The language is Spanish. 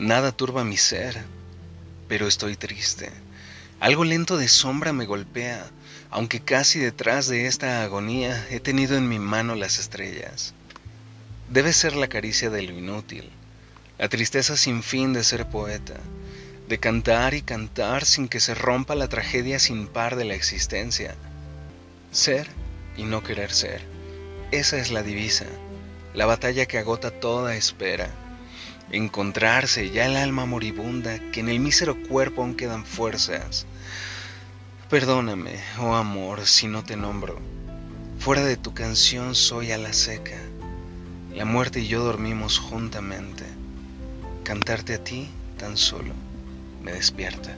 Nada turba mi ser, pero estoy triste. Algo lento de sombra me golpea, aunque casi detrás de esta agonía he tenido en mi mano las estrellas. Debe ser la caricia de lo inútil, la tristeza sin fin de ser poeta, de cantar y cantar sin que se rompa la tragedia sin par de la existencia. Ser y no querer ser, esa es la divisa, la batalla que agota toda espera. Encontrarse ya el alma moribunda, que en el mísero cuerpo aún quedan fuerzas. Perdóname, oh amor, si no te nombro. Fuera de tu canción soy a la seca. La muerte y yo dormimos juntamente. Cantarte a ti tan solo me despierta.